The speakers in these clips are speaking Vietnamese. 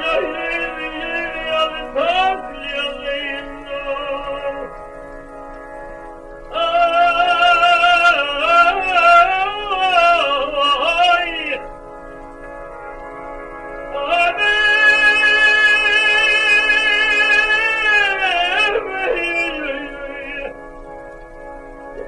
Yeah.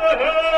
the